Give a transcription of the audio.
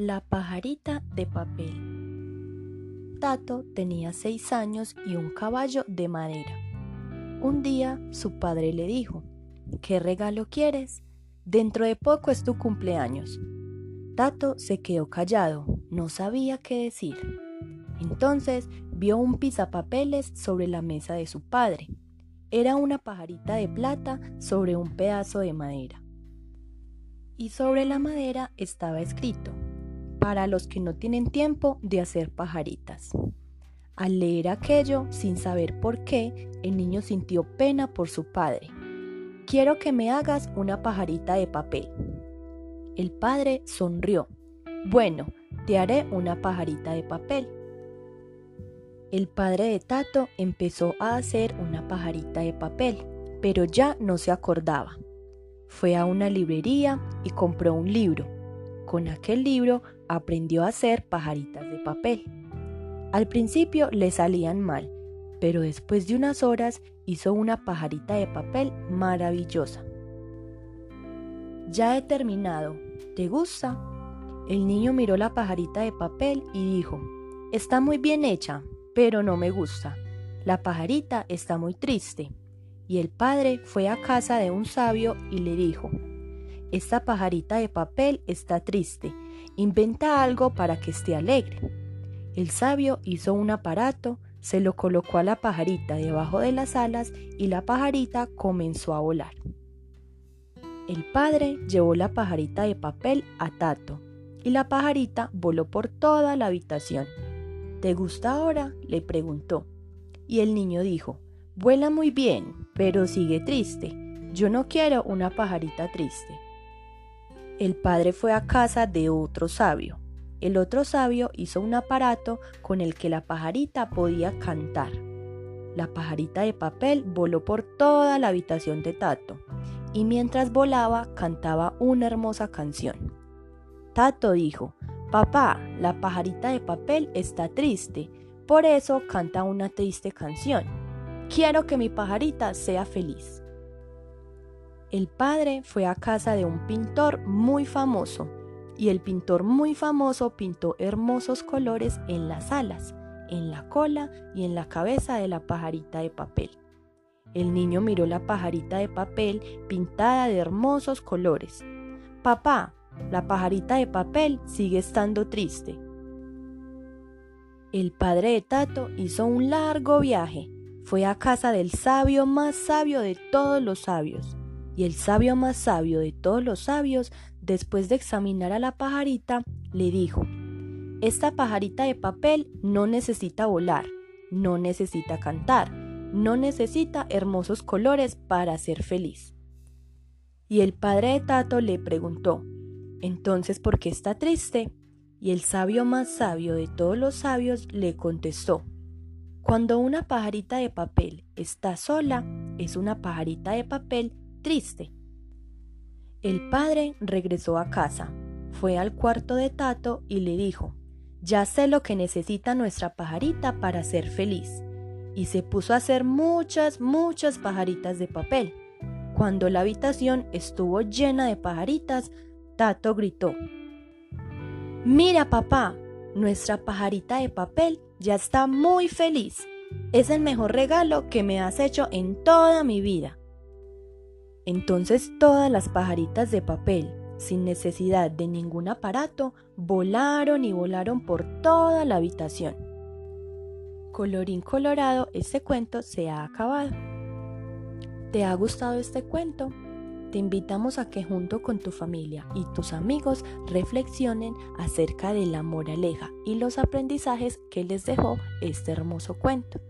La pajarita de papel. Tato tenía seis años y un caballo de madera. Un día su padre le dijo, ¿qué regalo quieres? Dentro de poco es tu cumpleaños. Tato se quedó callado, no sabía qué decir. Entonces vio un pizapapeles sobre la mesa de su padre. Era una pajarita de plata sobre un pedazo de madera. Y sobre la madera estaba escrito, para los que no tienen tiempo de hacer pajaritas. Al leer aquello, sin saber por qué, el niño sintió pena por su padre. Quiero que me hagas una pajarita de papel. El padre sonrió. Bueno, te haré una pajarita de papel. El padre de Tato empezó a hacer una pajarita de papel, pero ya no se acordaba. Fue a una librería y compró un libro. Con aquel libro aprendió a hacer pajaritas de papel. Al principio le salían mal, pero después de unas horas hizo una pajarita de papel maravillosa. Ya he terminado. ¿Te gusta? El niño miró la pajarita de papel y dijo, Está muy bien hecha, pero no me gusta. La pajarita está muy triste. Y el padre fue a casa de un sabio y le dijo, Esta pajarita de papel está triste Inventa algo para que esté alegre. El sabio hizo un aparato, se lo colocó a la pajarita debajo de las alas y la pajarita comenzó a volar. El padre llevó la pajarita de papel a Tato y la pajarita voló por toda la habitación. ¿Te gusta ahora? le preguntó. Y el niño dijo, vuela muy bien, pero sigue triste. Yo no quiero una pajarita triste el padre fue a casa de otro sabio. El otro sabio hizo un aparato con el que la pajarita podía cantar. La pajarita de papel voló por toda la habitación de Tato y mientras volaba cantaba una hermosa canción. Tato dijo, Papá, la pajarita de papel está triste, por eso canta una triste canción. Quiero que mi pajarita sea feliz. El padre fue a casa de un pintor muy famoso y el pintor muy famoso pintó hermosos colores en las alas, en la cola y en la cabeza de la pajarita de papel. El niño miró la pajarita de papel pintada de hermosos colores. Papá, la pajarita de papel sigue estando triste. El padre de Tato hizo un largo viaje. Fue a casa del sabio más sabio de todos los sabios y el sabio más sabio de todos los sabios, después de examinar a la pajarita, le dijo, Esta pajarita de papel no necesita volar, no necesita cantar, no necesita hermosos colores para ser feliz. Y el padre de Tato le preguntó, Entonces, ¿por qué está triste? Y el sabio más sabio de todos los sabios le contestó, Cuando una pajarita de papel está sola, es una pajarita de papel triste. El padre regresó a casa, fue al cuarto de Tato y le dijo, ya sé lo que necesita nuestra pajarita para ser feliz. Y se puso a hacer muchas, muchas pajaritas de papel. Cuando la habitación estuvo llena de pajaritas, Tato gritó, Mira papá, nuestra pajarita de papel ya está muy feliz. Es el mejor regalo que me has hecho en toda mi vida. Entonces todas las pajaritas de papel, sin necesidad de ningún aparato, volaron y volaron por toda la habitación. Colorín colorado, este cuento se ha acabado. ¿Te ha gustado este cuento? Te invitamos a que junto con tu familia y tus amigos reflexionen acerca de la moraleja y los aprendizajes que les dejó este hermoso cuento.